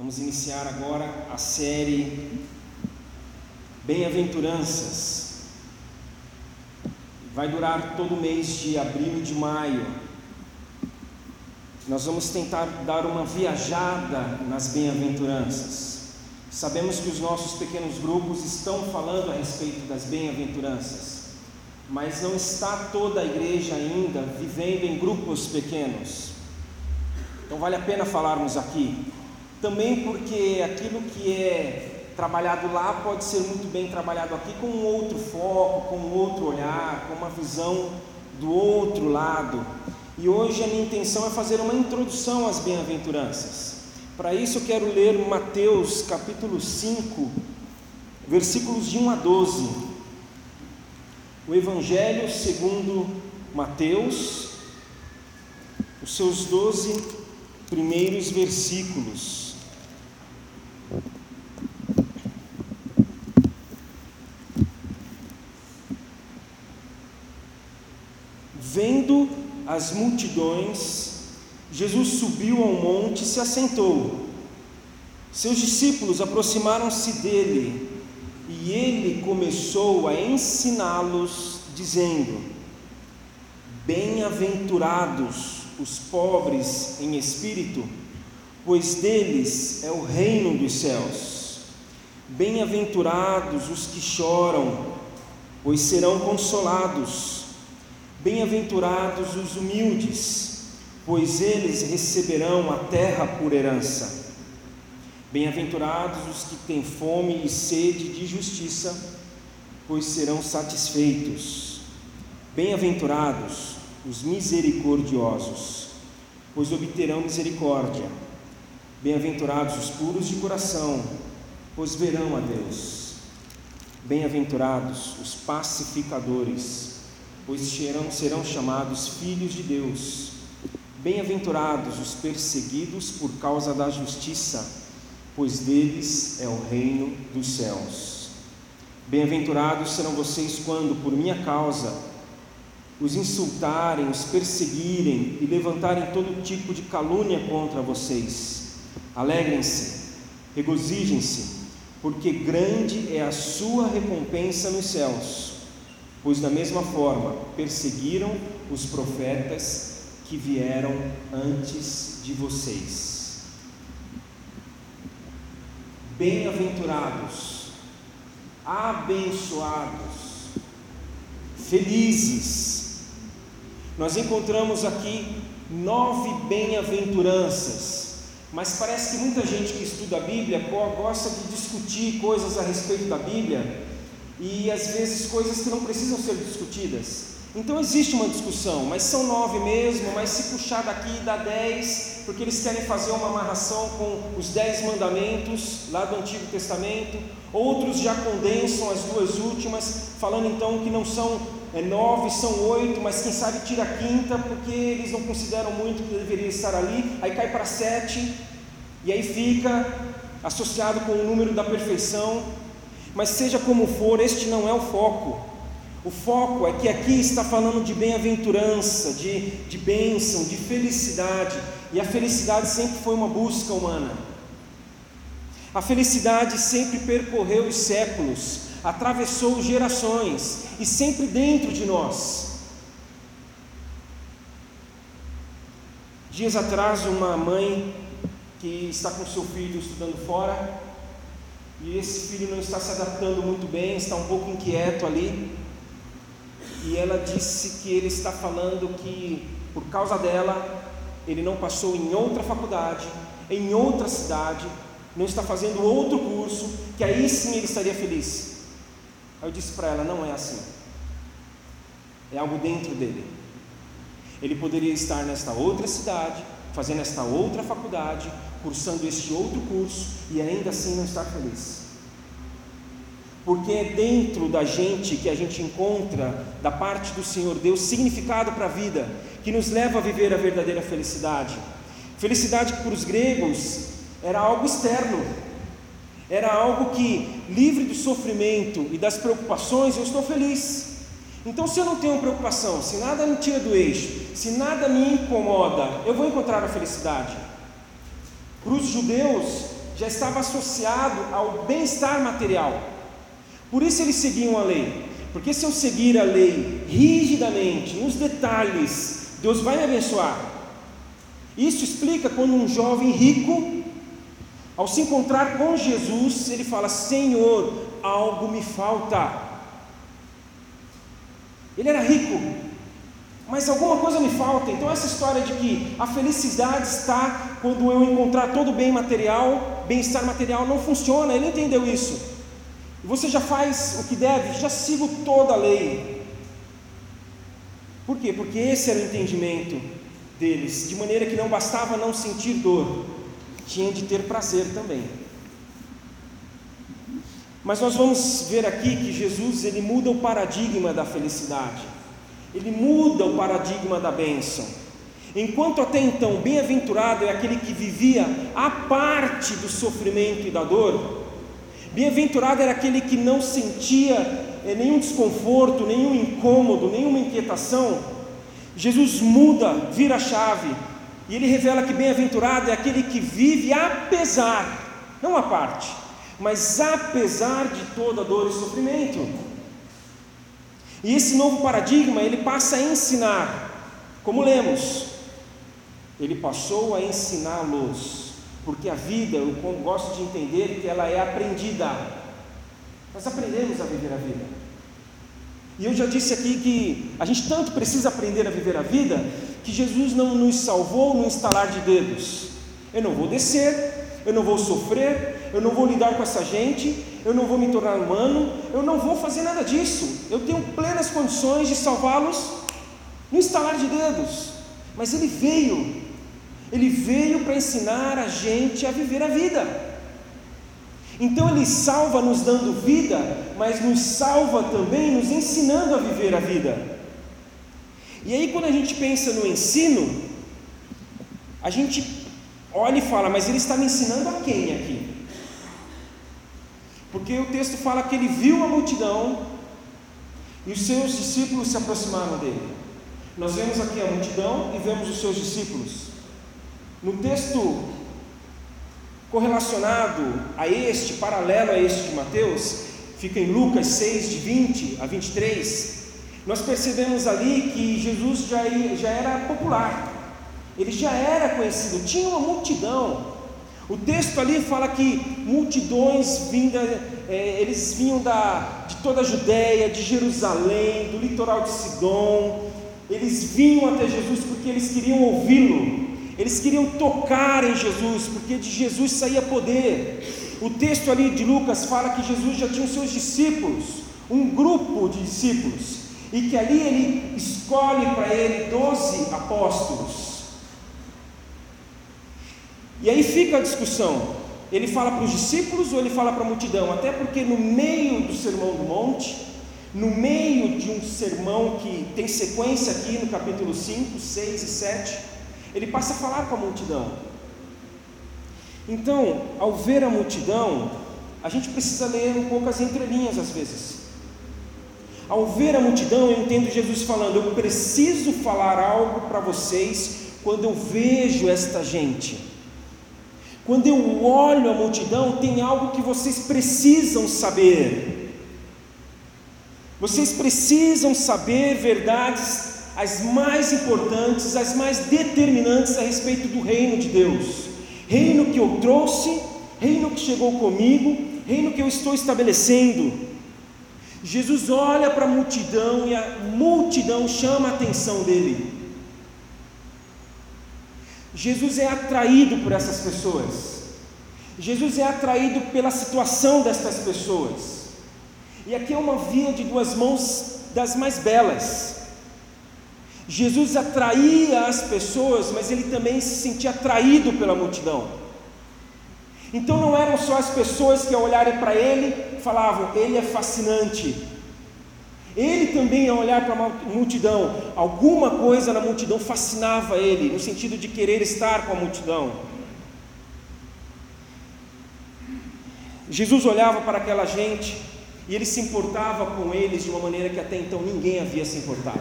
Vamos iniciar agora a série Bem-aventuranças. Vai durar todo o mês de abril e de maio. Nós vamos tentar dar uma viajada nas bem-aventuranças. Sabemos que os nossos pequenos grupos estão falando a respeito das bem-aventuranças, mas não está toda a igreja ainda vivendo em grupos pequenos. Então vale a pena falarmos aqui. Também porque aquilo que é trabalhado lá pode ser muito bem trabalhado aqui com um outro foco, com um outro olhar, com uma visão do outro lado. E hoje a minha intenção é fazer uma introdução às bem-aventuranças. Para isso eu quero ler Mateus capítulo 5, versículos de 1 a 12. O Evangelho segundo Mateus, os seus 12 primeiros versículos. Vendo as multidões, Jesus subiu ao monte e se assentou. Seus discípulos aproximaram-se dele e ele começou a ensiná-los, dizendo: Bem-aventurados os pobres em espírito, pois deles é o reino dos céus. Bem-aventurados os que choram, pois serão consolados. Bem-aventurados os humildes, pois eles receberão a terra por herança. Bem-aventurados os que têm fome e sede de justiça, pois serão satisfeitos. Bem-aventurados os misericordiosos, pois obterão misericórdia. Bem-aventurados os puros de coração, pois verão a Deus. Bem-aventurados os pacificadores, pois serão, serão chamados filhos de Deus. Bem-aventurados os perseguidos por causa da justiça, pois deles é o reino dos céus. Bem-aventurados serão vocês quando, por minha causa, os insultarem, os perseguirem e levantarem todo tipo de calúnia contra vocês. Alegrem-se, regozijem-se, porque grande é a sua recompensa nos céus, pois da mesma forma perseguiram os profetas que vieram antes de vocês. Bem-aventurados, abençoados, felizes. Nós encontramos aqui nove bem-aventuranças, mas parece que muita gente que estuda a Bíblia gosta de discutir coisas a respeito da Bíblia e às vezes coisas que não precisam ser discutidas. Então existe uma discussão, mas são nove mesmo, mas se puxar daqui dá dez, porque eles querem fazer uma amarração com os dez mandamentos lá do Antigo Testamento. Outros já condensam as duas últimas, falando então que não são é, nove, são oito, mas quem sabe tira a quinta, porque eles não consideram muito que deveria estar ali, aí cai para sete, e aí fica associado com o número da perfeição. Mas seja como for, este não é o foco. O foco é que aqui está falando de bem-aventurança, de, de bênção, de felicidade, e a felicidade sempre foi uma busca humana. A felicidade sempre percorreu os séculos, atravessou gerações e sempre dentro de nós. Dias atrás, uma mãe que está com seu filho estudando fora, e esse filho não está se adaptando muito bem, está um pouco inquieto ali, e ela disse que ele está falando que por causa dela ele não passou em outra faculdade, em outra cidade, não está fazendo outro curso, que aí sim ele estaria feliz. Aí eu disse para ela: não é assim. É algo dentro dele. Ele poderia estar nesta outra cidade, fazendo esta outra faculdade, cursando este outro curso e ainda assim não estar feliz porque é dentro da gente que a gente encontra, da parte do Senhor Deus, significado para a vida, que nos leva a viver a verdadeira felicidade. Felicidade que para os gregos era algo externo, era algo que, livre do sofrimento e das preocupações, eu estou feliz. Então, se eu não tenho preocupação, se nada me tira do eixo, se nada me incomoda, eu vou encontrar a felicidade. Para os judeus, já estava associado ao bem-estar material. Por isso eles seguiam a lei. Porque se eu seguir a lei rigidamente, nos detalhes, Deus vai me abençoar. Isso explica quando um jovem rico, ao se encontrar com Jesus, ele fala: Senhor, algo me falta. Ele era rico, mas alguma coisa me falta. Então, essa história de que a felicidade está quando eu encontrar todo o bem material, bem-estar material, não funciona. Ele entendeu isso. Você já faz o que deve, já sigo toda a lei. Por quê? Porque esse era o entendimento deles, de maneira que não bastava não sentir dor, tinha de ter prazer também. Mas nós vamos ver aqui que Jesus ele muda o paradigma da felicidade. Ele muda o paradigma da bênção. Enquanto até então bem-aventurado é aquele que vivia a parte do sofrimento e da dor, Bem-aventurado era aquele que não sentia é, nenhum desconforto, nenhum incômodo, nenhuma inquietação. Jesus muda, vira a chave, e ele revela que bem-aventurado é aquele que vive apesar, não a parte, mas apesar de toda dor e sofrimento. E esse novo paradigma, ele passa a ensinar, como lemos, ele passou a ensiná-los porque a vida, eu gosto de entender que ela é aprendida. Nós aprendemos a viver a vida. E eu já disse aqui que a gente tanto precisa aprender a viver a vida, que Jesus não nos salvou no instalar de dedos. Eu não vou descer, eu não vou sofrer, eu não vou lidar com essa gente, eu não vou me tornar humano, eu não vou fazer nada disso. Eu tenho plenas condições de salvá-los no instalar de dedos. Mas Ele veio ele veio para ensinar a gente a viver a vida. Então ele salva nos dando vida, mas nos salva também nos ensinando a viver a vida. E aí quando a gente pensa no ensino, a gente olha e fala, mas ele está me ensinando a quem aqui? Porque o texto fala que ele viu a multidão e os seus discípulos se aproximaram dele. Nós vemos aqui a multidão e vemos os seus discípulos. No texto correlacionado a este, paralelo a este de Mateus, fica em Lucas 6, de 20 a 23, nós percebemos ali que Jesus já, já era popular, ele já era conhecido, tinha uma multidão. O texto ali fala que multidões vinda, é, eles vinham da, de toda a Judéia, de Jerusalém, do litoral de Sidom, eles vinham até Jesus porque eles queriam ouvi-lo, eles queriam tocar em Jesus, porque de Jesus saía poder. O texto ali de Lucas fala que Jesus já tinha os seus discípulos, um grupo de discípulos, e que ali ele escolhe para ele doze apóstolos. E aí fica a discussão: ele fala para os discípulos ou ele fala para a multidão? Até porque no meio do sermão do monte, no meio de um sermão que tem sequência aqui no capítulo 5, 6 e 7, ele passa a falar com a multidão. Então, ao ver a multidão, a gente precisa ler um pouco as entrelinhas às vezes. Ao ver a multidão, eu entendo Jesus falando: Eu preciso falar algo para vocês quando eu vejo esta gente. Quando eu olho a multidão, tem algo que vocês precisam saber. Vocês precisam saber verdades as mais importantes, as mais determinantes a respeito do reino de Deus. Reino que eu trouxe, reino que chegou comigo, reino que eu estou estabelecendo. Jesus olha para a multidão e a multidão chama a atenção dele. Jesus é atraído por essas pessoas. Jesus é atraído pela situação destas pessoas. E aqui é uma via de duas mãos das mais belas. Jesus atraía as pessoas, mas ele também se sentia atraído pela multidão. Então não eram só as pessoas que ao olharem para ele falavam, ele é fascinante. Ele também ao olhar para a multidão, alguma coisa na multidão fascinava ele, no sentido de querer estar com a multidão. Jesus olhava para aquela gente e ele se importava com eles de uma maneira que até então ninguém havia se importado.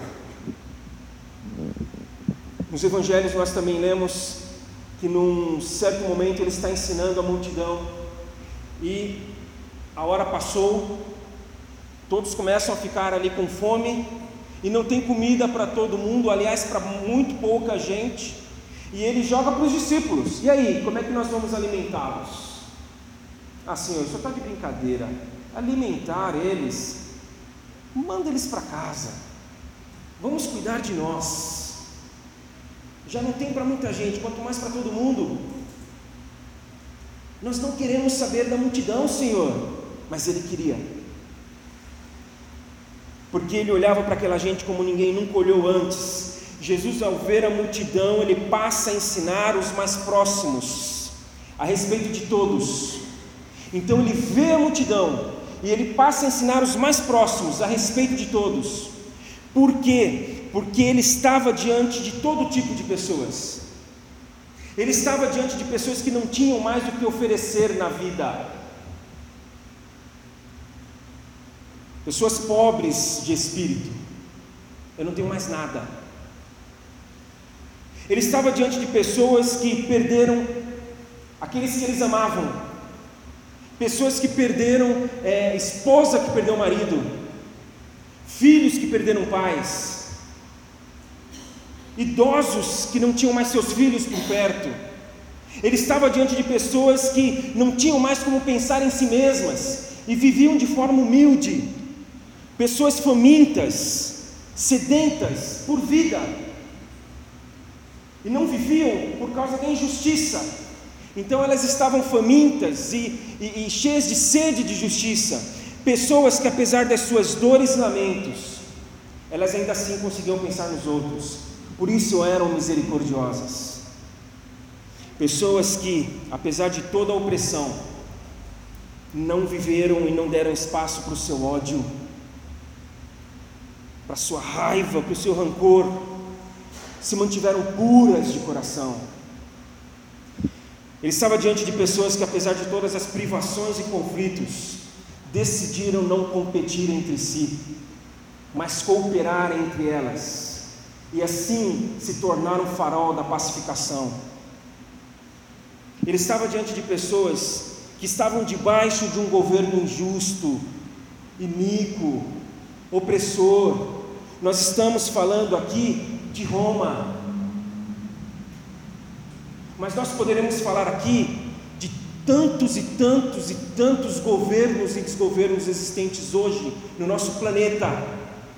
Nos evangelhos nós também lemos que num certo momento ele está ensinando a multidão e a hora passou, todos começam a ficar ali com fome e não tem comida para todo mundo, aliás, para muito pouca gente. E ele joga para os discípulos: e aí, como é que nós vamos alimentá-los? Ah, Senhor, só está de brincadeira. Alimentar eles, manda eles para casa. Vamos cuidar de nós. Já não tem para muita gente, quanto mais para todo mundo. Nós não queremos saber da multidão, Senhor, mas ele queria. Porque ele olhava para aquela gente como ninguém nunca olhou antes. Jesus, ao ver a multidão, ele passa a ensinar os mais próximos a respeito de todos. Então ele vê a multidão e ele passa a ensinar os mais próximos a respeito de todos. Por quê? Porque ele estava diante de todo tipo de pessoas. Ele estava diante de pessoas que não tinham mais o que oferecer na vida. Pessoas pobres de espírito. Eu não tenho mais nada. Ele estava diante de pessoas que perderam aqueles que eles amavam, pessoas que perderam é, esposa que perdeu marido, filhos que perderam pais, idosos que não tinham mais seus filhos por perto. Ele estava diante de pessoas que não tinham mais como pensar em si mesmas e viviam de forma humilde, pessoas famintas, sedentas por vida, e não viviam por causa da injustiça. Então elas estavam famintas e, e, e cheias de sede de justiça, pessoas que, apesar das suas dores e lamentos, elas ainda assim conseguiam pensar nos outros, por isso eram misericordiosas. Pessoas que, apesar de toda a opressão, não viveram e não deram espaço para o seu ódio, para a sua raiva, para o seu rancor, se mantiveram puras de coração. Ele estava diante de pessoas que, apesar de todas as privações e conflitos, decidiram não competir entre si, mas cooperar entre elas e assim se tornar um farol da pacificação. Ele estava diante de pessoas que estavam debaixo de um governo injusto, iníquo, opressor. Nós estamos falando aqui de Roma. Mas nós poderemos falar aqui de tantos e tantos e tantos governos e desgovernos existentes hoje no nosso planeta,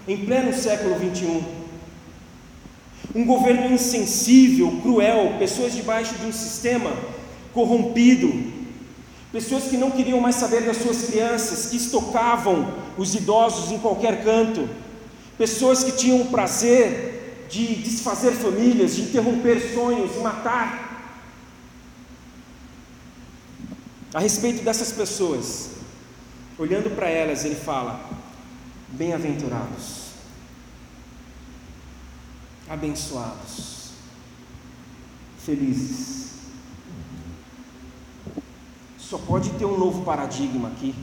em pleno século 21 um governo insensível, cruel, pessoas debaixo de um sistema corrompido, pessoas que não queriam mais saber das suas crianças, que estocavam os idosos em qualquer canto, pessoas que tinham o prazer de desfazer famílias, de interromper sonhos, de matar. A respeito dessas pessoas, olhando para elas, ele fala: Bem-aventurados abençoados, felizes. Só pode ter um novo paradigma aqui.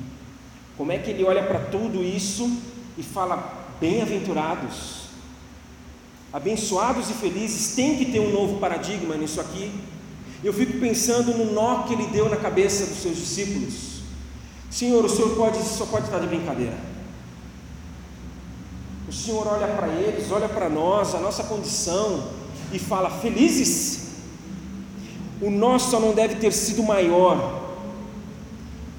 Como é que ele olha para tudo isso e fala: bem-aventurados, abençoados e felizes? Tem que ter um novo paradigma nisso aqui. Eu fico pensando no nó que ele deu na cabeça dos seus discípulos. Senhor, o Senhor pode, só pode estar de brincadeira. O Senhor olha para eles, olha para nós, a nossa condição e fala: felizes? O nosso não deve ter sido maior,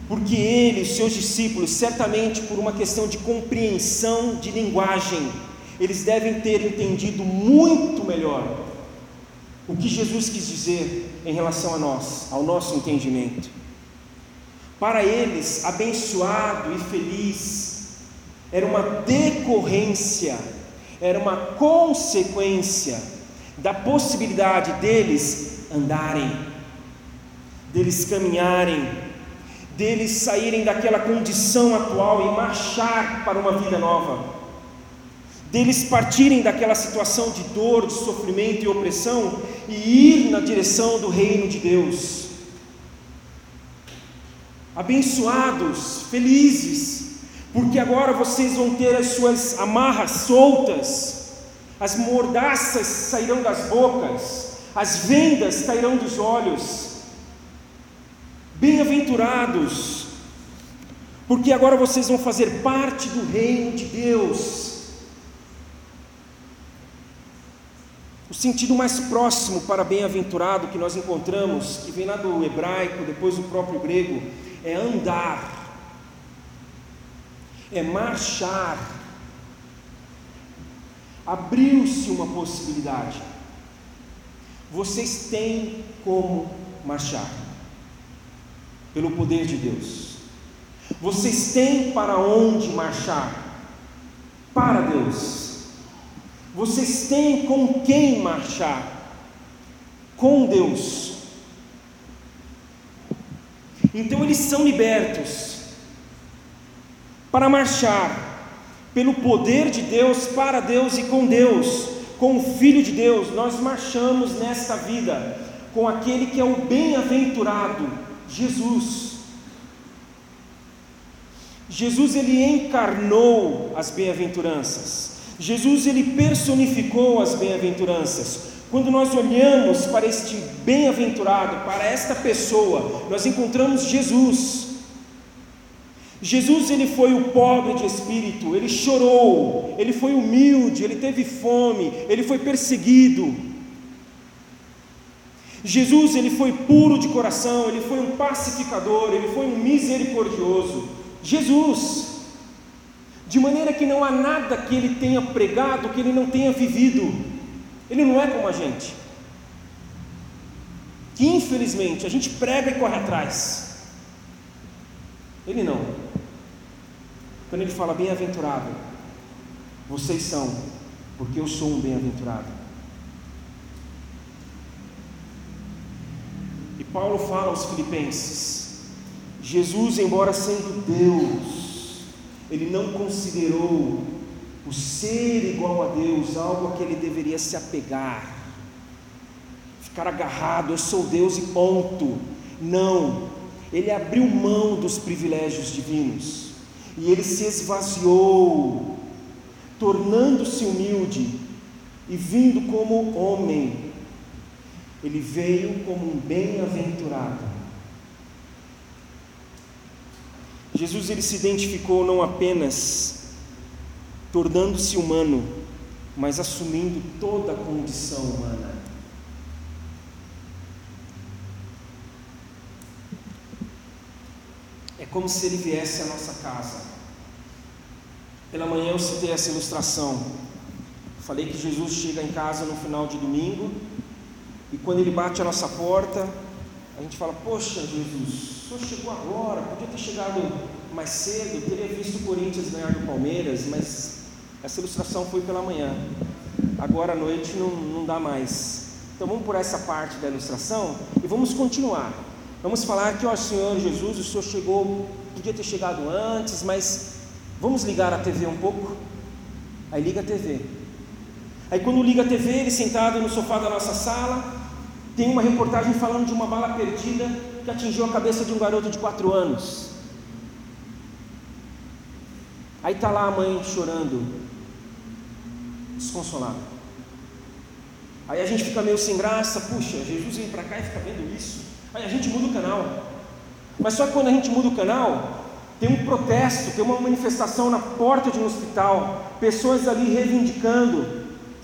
porque ele, os seus discípulos, certamente por uma questão de compreensão de linguagem, eles devem ter entendido muito melhor o que Jesus quis dizer em relação a nós, ao nosso entendimento. Para eles, abençoado e feliz era uma decorrência, era uma consequência da possibilidade deles andarem, deles caminharem, deles saírem daquela condição atual e marchar para uma vida nova, deles partirem daquela situação de dor, de sofrimento e opressão e ir na direção do reino de Deus. Abençoados, felizes, porque agora vocês vão ter as suas amarras soltas, as mordaças sairão das bocas, as vendas cairão dos olhos. Bem-aventurados, porque agora vocês vão fazer parte do reino de Deus. O sentido mais próximo para bem-aventurado que nós encontramos, que vem lá do hebraico, depois do próprio grego, é andar, é marchar. Abriu-se uma possibilidade. Vocês têm como marchar, pelo poder de Deus. Vocês têm para onde marchar, para Deus. Vocês têm com quem marchar? Com Deus. Então eles são libertos para marchar pelo poder de Deus, para Deus e com Deus, com o Filho de Deus. Nós marchamos nesta vida com aquele que é o bem-aventurado, Jesus. Jesus ele encarnou as bem-aventuranças. Jesus ele personificou as bem-aventuranças. Quando nós olhamos para este bem-aventurado, para esta pessoa, nós encontramos Jesus. Jesus ele foi o pobre de espírito, ele chorou, ele foi humilde, ele teve fome, ele foi perseguido. Jesus ele foi puro de coração, ele foi um pacificador, ele foi um misericordioso. Jesus de maneira que não há nada que ele tenha pregado que ele não tenha vivido. Ele não é como a gente. Que infelizmente a gente prega e corre atrás. Ele não. Quando ele fala bem-aventurado, vocês são, porque eu sou um bem-aventurado. Paulo fala aos Filipenses: Jesus, embora sendo Deus, ele não considerou o ser igual a Deus algo a que ele deveria se apegar, ficar agarrado, eu sou Deus e ponto. Não, ele abriu mão dos privilégios divinos e ele se esvaziou, tornando-se humilde e vindo como homem. Ele veio como um bem-aventurado Jesus ele se identificou não apenas tornando-se humano, mas assumindo toda a condição humana. É como se ele viesse à nossa casa. Pela manhã eu citei essa ilustração. Falei que Jesus chega em casa no final de domingo quando ele bate a nossa porta, a gente fala: Poxa, Jesus, o senhor chegou agora, podia ter chegado mais cedo, teria visto o Corinthians ganhar do Palmeiras, mas essa ilustração foi pela manhã. Agora à noite não, não dá mais. Então vamos por essa parte da ilustração e vamos continuar. Vamos falar que, ó Senhor Jesus, o Senhor chegou, podia ter chegado antes, mas vamos ligar a TV um pouco? Aí liga a TV. Aí quando liga a TV, ele sentado no sofá da nossa sala, tem uma reportagem falando de uma bala perdida que atingiu a cabeça de um garoto de quatro anos. Aí está lá a mãe chorando, desconsolada. Aí a gente fica meio sem graça, puxa, Jesus vem para cá e fica vendo isso. Aí a gente muda o canal. Mas só que quando a gente muda o canal, tem um protesto, tem uma manifestação na porta de um hospital, pessoas ali reivindicando,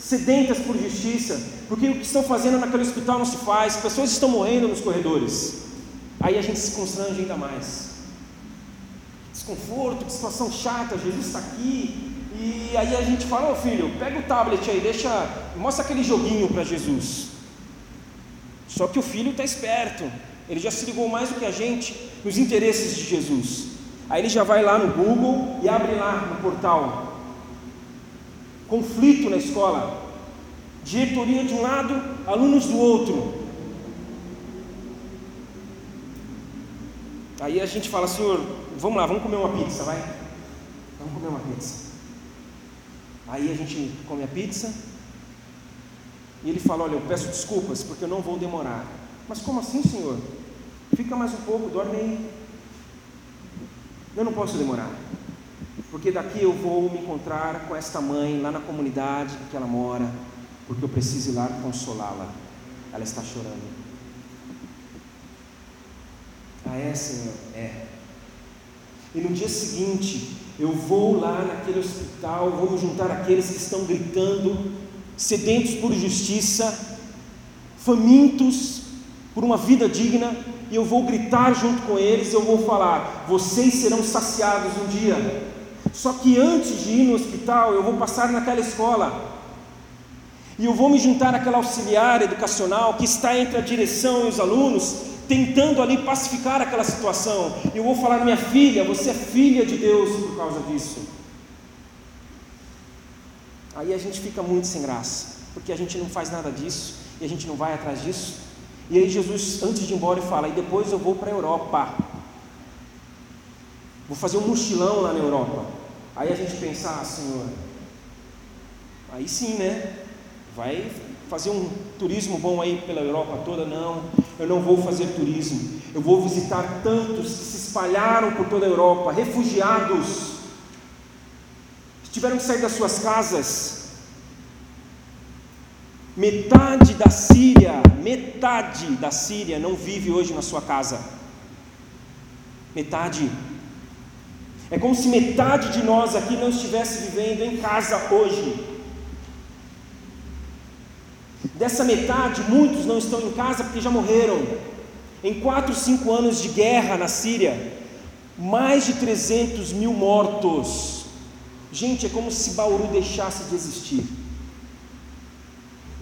sedentas por justiça, porque o que estão fazendo naquele hospital não se faz, pessoas estão morrendo nos corredores. Aí a gente se constrange ainda mais. Desconforto, situação chata, Jesus está aqui. E aí a gente fala, ô oh, filho, pega o tablet aí, deixa, mostra aquele joguinho para Jesus. Só que o filho está esperto, ele já se ligou mais do que a gente nos interesses de Jesus. Aí ele já vai lá no Google e abre lá no portal. Conflito na escola. Diretoria de um lado, alunos do outro. Aí a gente fala, Senhor, vamos lá, vamos comer uma pizza, vai? Vamos comer uma pizza. Aí a gente come a pizza. E ele fala: Olha, eu peço desculpas porque eu não vou demorar. Mas como assim, Senhor? Fica mais um pouco, dorme aí. Eu não posso demorar. Porque daqui eu vou me encontrar com esta mãe lá na comunidade que ela mora. Porque eu preciso ir lá consolá-la. ela está chorando. Ah, é, Senhor? É. E no dia seguinte, eu vou lá naquele hospital, vou me juntar àqueles que estão gritando, sedentos por justiça, famintos por uma vida digna, e eu vou gritar junto com eles, eu vou falar: vocês serão saciados um dia. Só que antes de ir no hospital, eu vou passar naquela escola. E eu vou me juntar àquela auxiliar educacional que está entre a direção e os alunos, tentando ali pacificar aquela situação. Eu vou falar: minha filha, você é filha de Deus por causa disso. Aí a gente fica muito sem graça, porque a gente não faz nada disso e a gente não vai atrás disso. E aí Jesus, antes de ir embora, fala: e depois eu vou para a Europa. Vou fazer um mochilão lá na Europa. Aí a gente pensa, ah, Senhor, aí sim, né? Vai fazer um turismo bom aí pela Europa toda? Não, eu não vou fazer turismo. Eu vou visitar tantos que se espalharam por toda a Europa, refugiados, que tiveram que sair das suas casas. Metade da Síria, metade da Síria não vive hoje na sua casa. Metade. É como se metade de nós aqui não estivesse vivendo em casa hoje. Dessa metade, muitos não estão em casa porque já morreram. Em quatro, cinco anos de guerra na Síria, mais de 300 mil mortos. Gente, é como se Bauru deixasse de existir.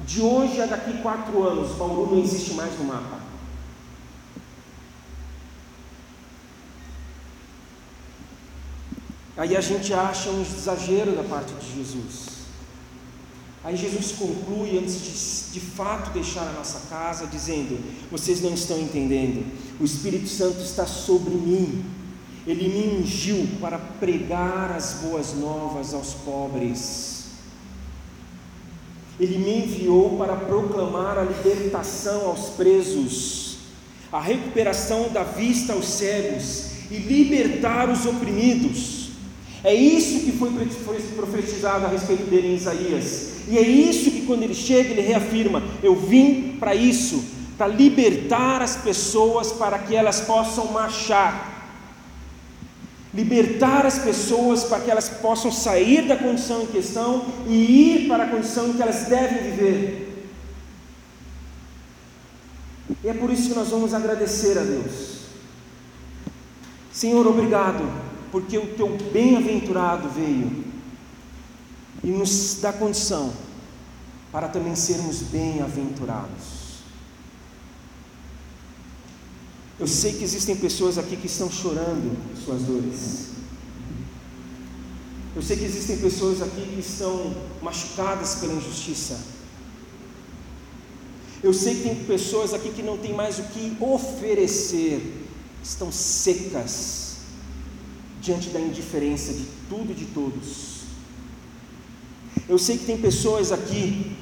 De hoje a daqui quatro anos, Bauru não existe mais no mapa. Aí a gente acha um exagero da parte de Jesus. Aí Jesus conclui, antes de, de fato deixar a nossa casa, dizendo: Vocês não estão entendendo, o Espírito Santo está sobre mim, ele me ungiu para pregar as boas novas aos pobres, ele me enviou para proclamar a libertação aos presos, a recuperação da vista aos cegos e libertar os oprimidos. É isso que foi profetizado a respeito dele em Isaías. E é isso que quando ele chega, ele reafirma: Eu vim para isso, para libertar as pessoas para que elas possam marchar. Libertar as pessoas para que elas possam sair da condição em questão e ir para a condição em que elas devem viver. E é por isso que nós vamos agradecer a Deus. Senhor, obrigado, porque o teu bem-aventurado veio e nos dá condição para também sermos bem-aventurados. Eu sei que existem pessoas aqui que estão chorando suas dores. Eu sei que existem pessoas aqui que estão machucadas pela injustiça. Eu sei que tem pessoas aqui que não têm mais o que oferecer, estão secas diante da indiferença de tudo e de todos. Eu sei que tem pessoas aqui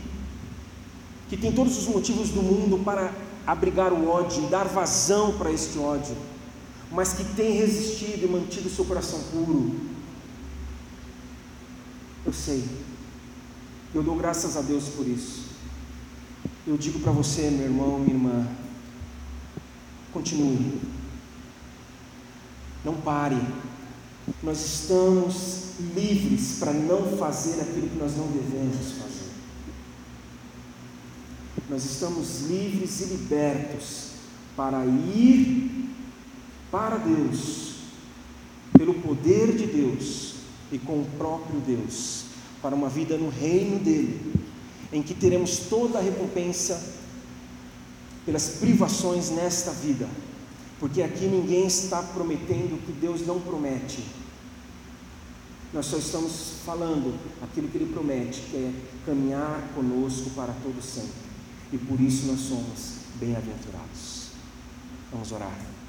que têm todos os motivos do mundo para abrigar o ódio dar vazão para este ódio, mas que têm resistido e mantido seu coração puro. Eu sei. Eu dou graças a Deus por isso. Eu digo para você, meu irmão, minha irmã, continue. Não pare. Nós estamos livres para não fazer aquilo que nós não devemos fazer. Nós estamos livres e libertos para ir para Deus, pelo poder de Deus e com o próprio Deus, para uma vida no reino dele, em que teremos toda a recompensa pelas privações nesta vida, porque aqui ninguém está prometendo o que Deus não promete. Nós só estamos falando aquilo que Ele promete, que é caminhar conosco para todo sempre. E por isso nós somos bem-aventurados. Vamos orar.